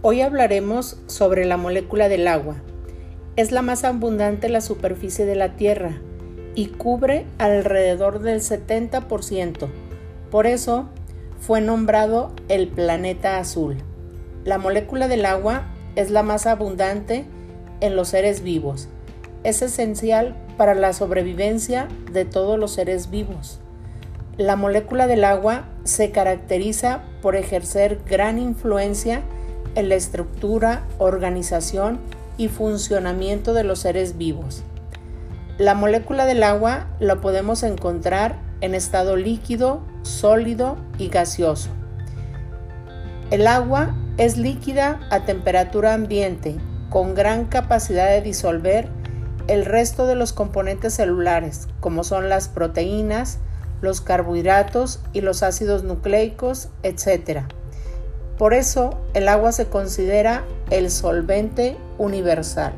Hoy hablaremos sobre la molécula del agua. Es la más abundante en la superficie de la Tierra y cubre alrededor del 70%. Por eso fue nombrado el planeta azul. La molécula del agua es la más abundante en los seres vivos. Es esencial para la sobrevivencia de todos los seres vivos. La molécula del agua se caracteriza por ejercer gran influencia en la estructura, organización y funcionamiento de los seres vivos. La molécula del agua la podemos encontrar en estado líquido, sólido y gaseoso. El agua es líquida a temperatura ambiente, con gran capacidad de disolver el resto de los componentes celulares, como son las proteínas, los carbohidratos y los ácidos nucleicos, etc. Por eso el agua se considera el solvente universal.